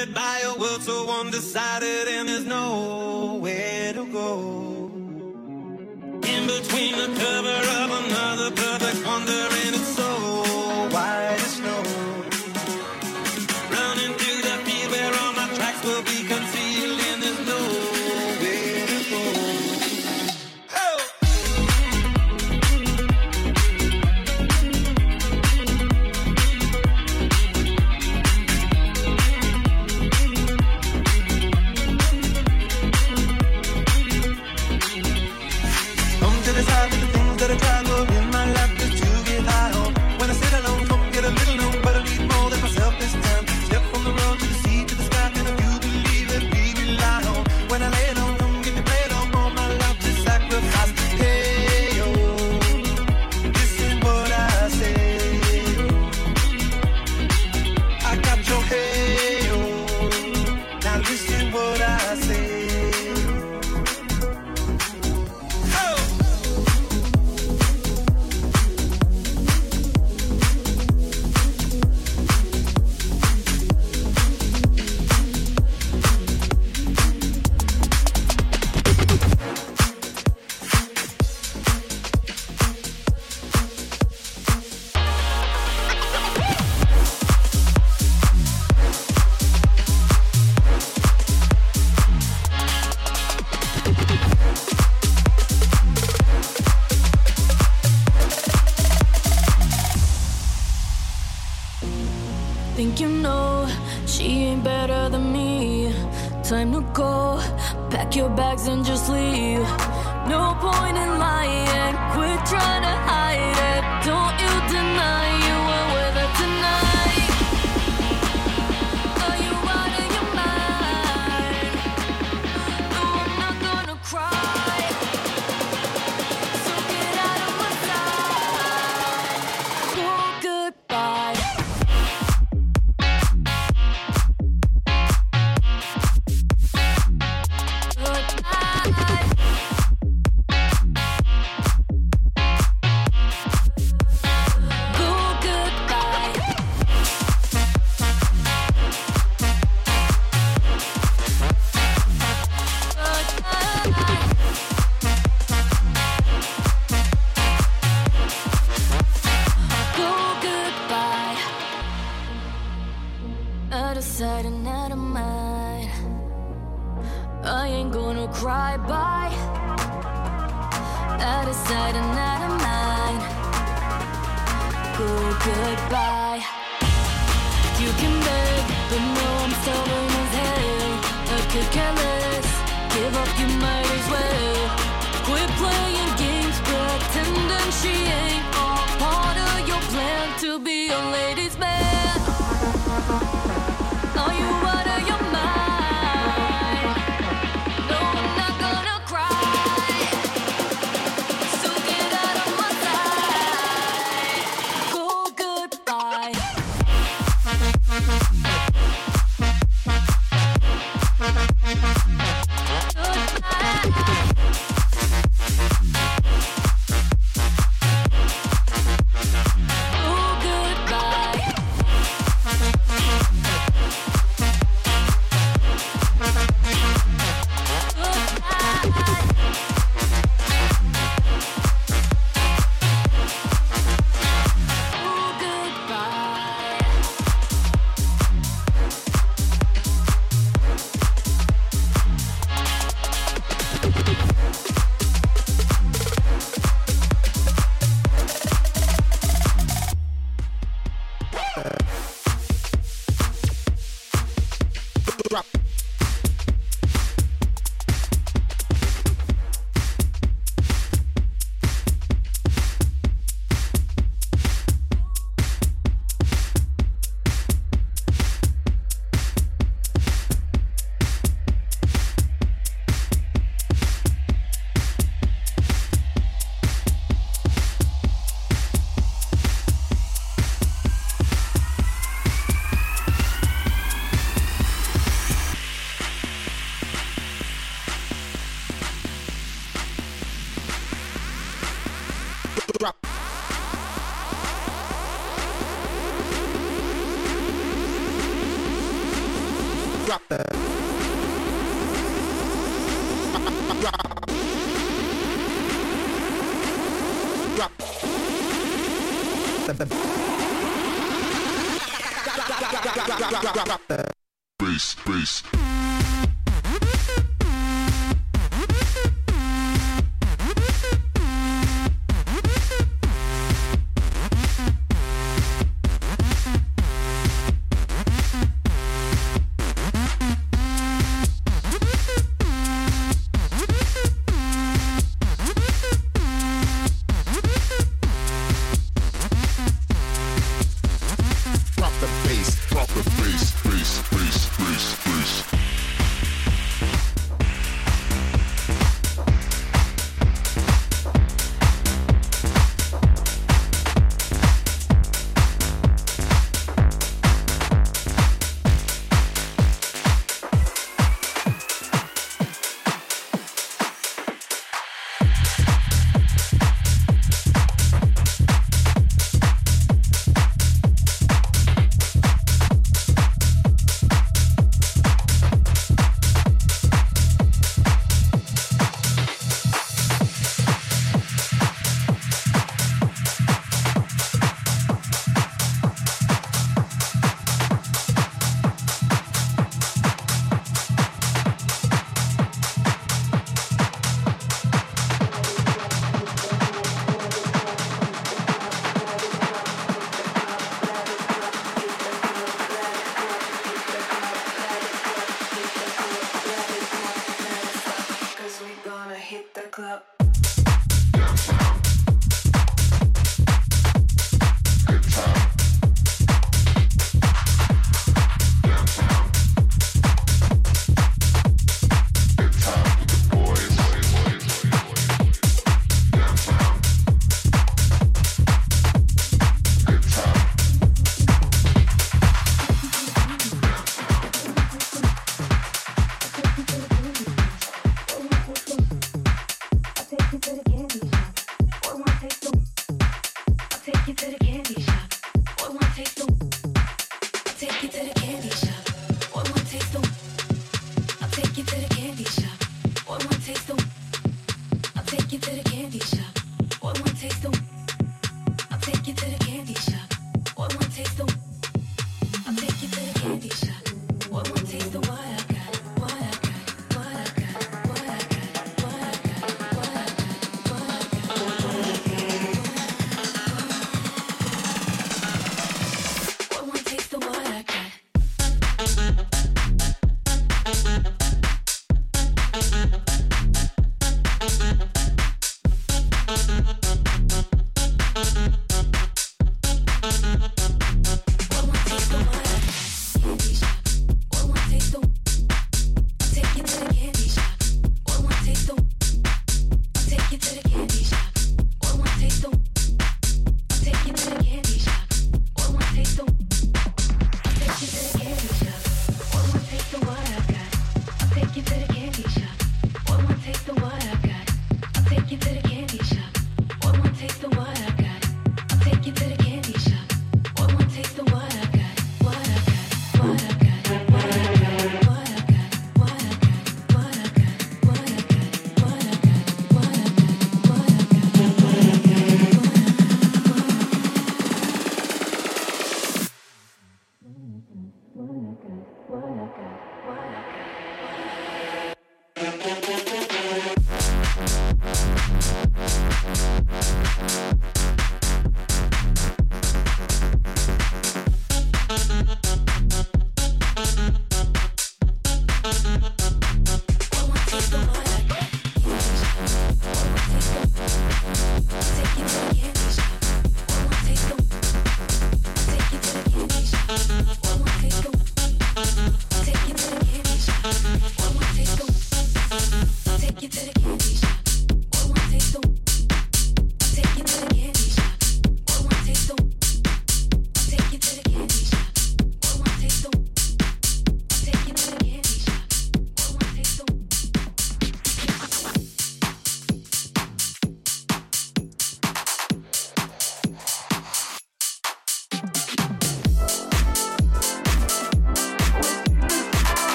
Divided by a world so undecided, and there's nowhere to go. In between the cover of another perfect wonder, and it's so time to go. Pack your bags and just leave. No point in lying. Quit trying to hide it. Don't I'm stubborn as hell. I could care less. Give up, you might as well. Quit playing games, pretending she ain't all part of your plan to be a ladies' man.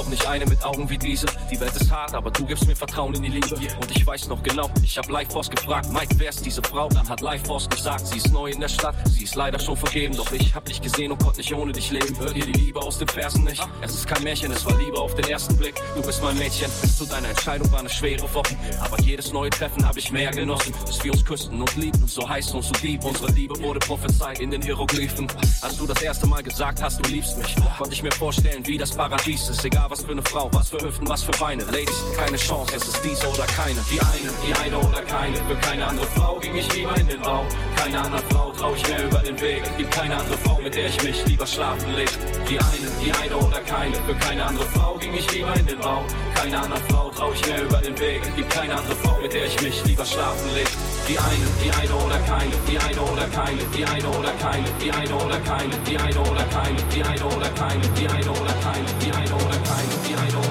Doch nicht eine mit Augen wie diese. Die Welt ist hart, aber du gibst mir Vertrauen in die Liebe. Und ich weiß noch genau, ich hab Live Force gefragt, Mike, wer ist diese Frau? Dann hat Live Force gesagt, sie ist neu in der Stadt, sie ist leider schon vergeben. Doch ich hab dich gesehen und konnte nicht ohne dich leben. Hört ihr die Liebe aus den Versen nicht? Es ist kein Märchen, es war Liebe auf den ersten Blick. Du bist mein Mädchen, bis zu deiner Entscheidung war eine schwere Woche. Aber jedes neue Treffen hab ich mehr genossen, bis wir uns küssten und liebten. So heiß und so lieb, unsere Liebe wurde prophezeit in den Hieroglyphen. Als du das erste Mal gesagt hast, du liebst mich, konnte ich mir vorstellen, wie das Paradies ist. Egal was für eine Frau, was für Hüften, was für Beine. Ladies, keine Chance, es ist diese oder keine. Die eine, die eine oder keine. Für keine andere Frau ging ich lieber in den Bau. Keine andere Frau trau ich mehr über den Weg. Gibt keine andere Frau, mit der ich mich lieber schlafen leg. Die eine, die eine oder keine. Für keine andere Frau ging ich lieber in den Bau. Keine andere Frau trau ich mehr über den Weg. Gibt keine andere Frau, mit der ich mich lieber schlafen leg. Die eine, die eine oder keine. Die eine oder keine. Die eine oder keine. Die eine oder keine. Die eine oder keine. Die eine oder keine. Die eine oder keine. Die eine oder keine. Die eine oder keine.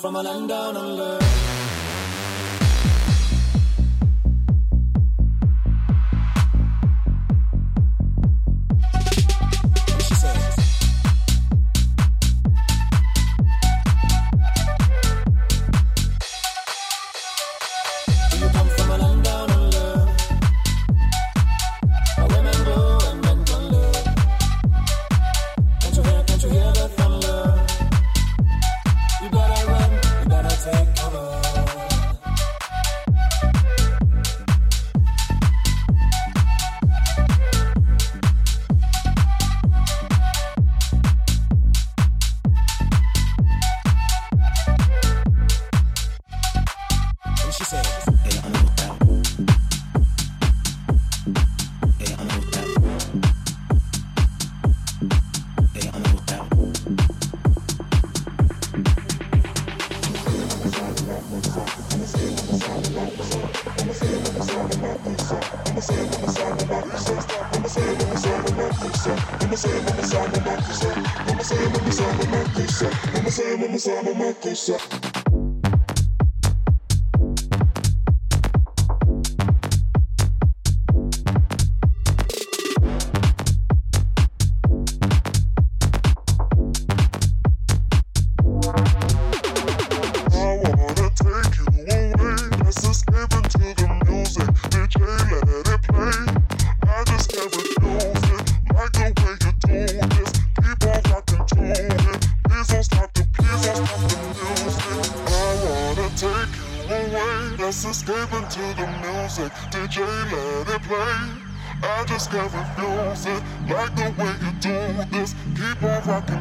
From a land down under?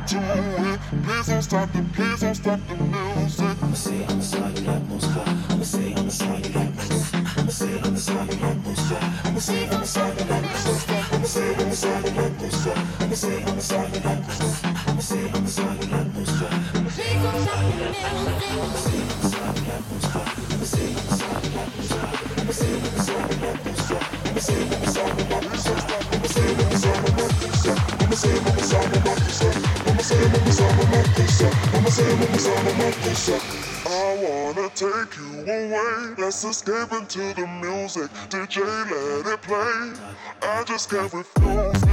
do it. Please don't stop the, please don't stop the music. I'ma say I'm the song you like most high. I'ma say I'm the song you like most. I'ma say I'm the song you like most high. I'ma say I'm the song you like most. I'ma say I'm the song you like most high. I'ma say I'm the song you like most. I'ma say I'm the song you like most high. Please don't stop the music. I'ma say I'm the song you like most high. I'ma say I'm the song you like most high. I'ma say I'm the song you like most high. I'ma say I'm the song you like most high. I'ma say I'm the song you like most high. I'ma say I'm the song you like most high. Let's escape into the music. DJ, let it play. I just can't refuse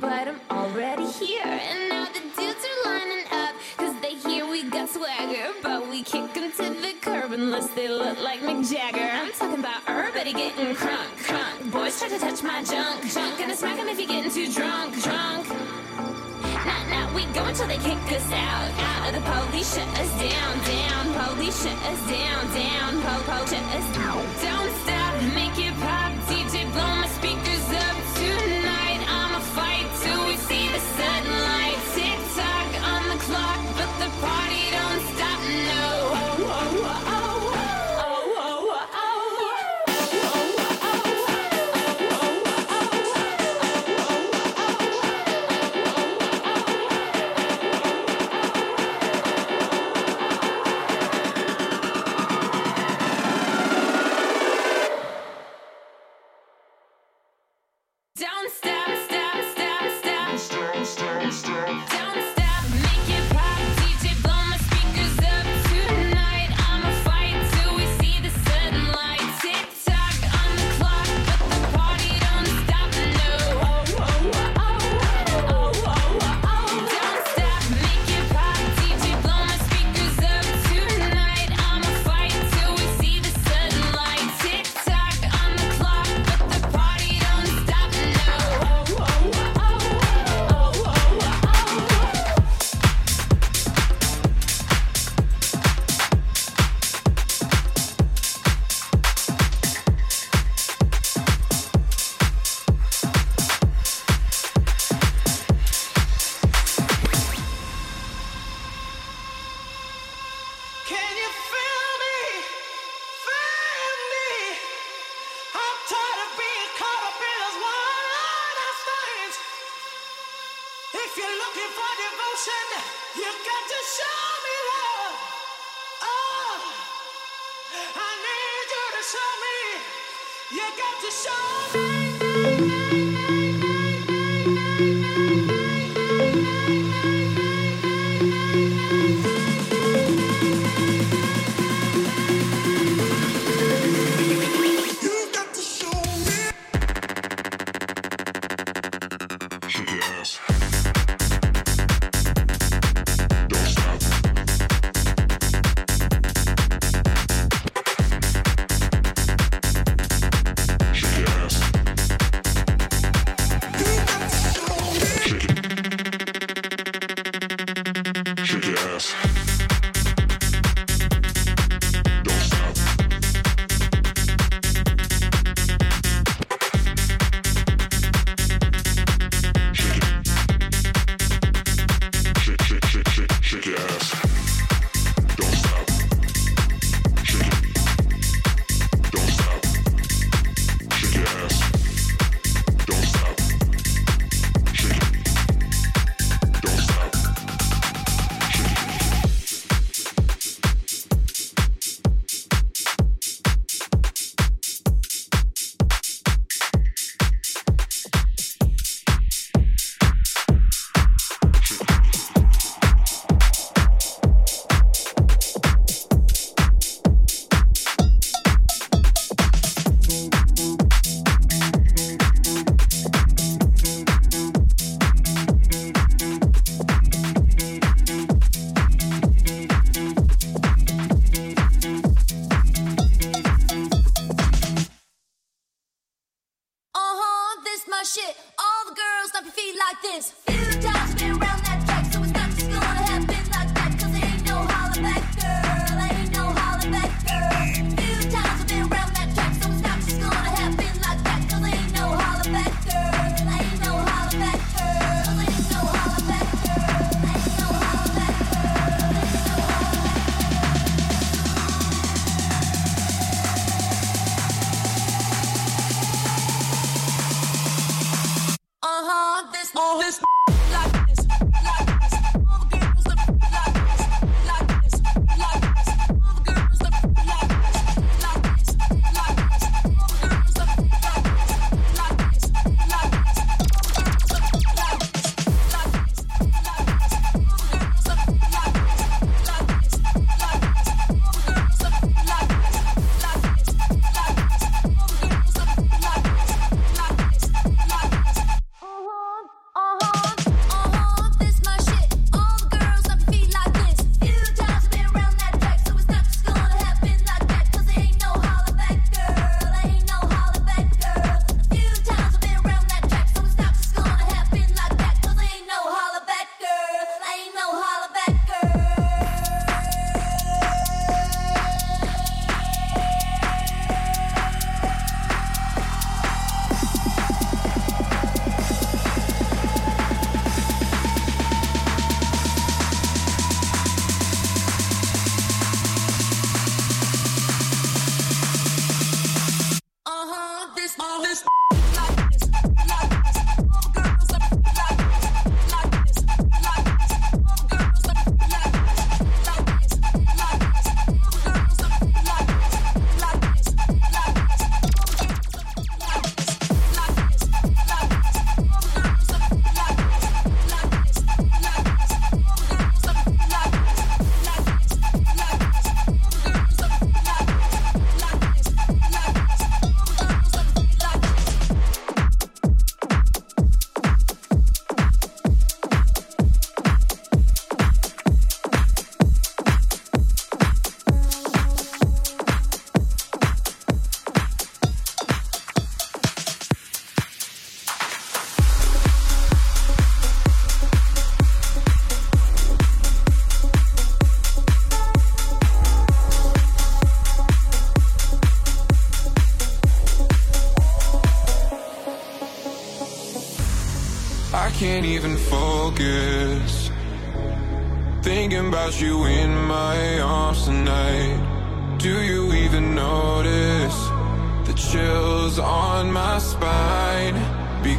but I'm already here. And now the dudes are lining up, cause they hear we got swagger. But we kick them to the curb unless they look like Mick Jagger. I'm talking about everybody getting crunk, crunk. Boys try to touch my junk, junk. Gonna smack them if you're getting too drunk, drunk. Not, not, we go until they kick us out, out. of The police shut us down, down. Police shut us down, down. Po, po, shut us down. Don't stop, make it pop.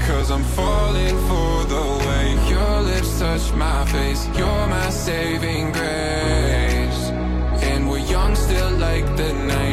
Cause I'm falling for the way your lips touch my face. You're my saving grace. And we're young still like the night.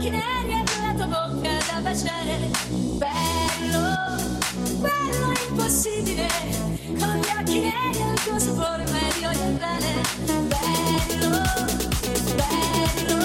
macchinaria la tua bocca da baciare. Bello bello impossibile. Con gli occhi neri al tuo sapore meglio di andare. Bello bello.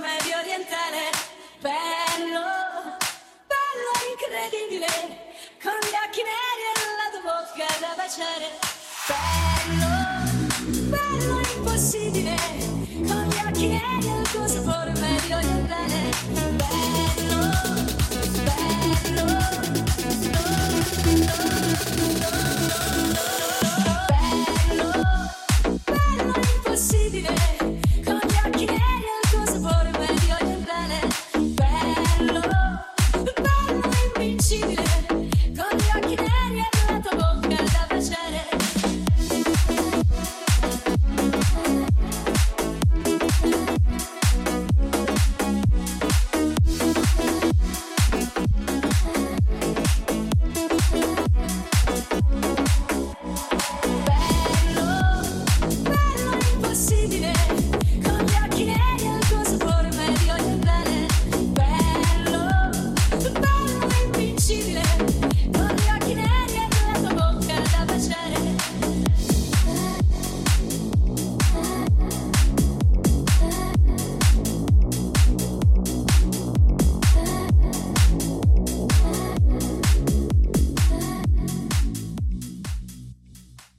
medio orientale, bello, bello incredibile, con gli occhi neri e la tua bocca da baciare, bello, bello impossibile, con gli occhi neri e il tuo sapore.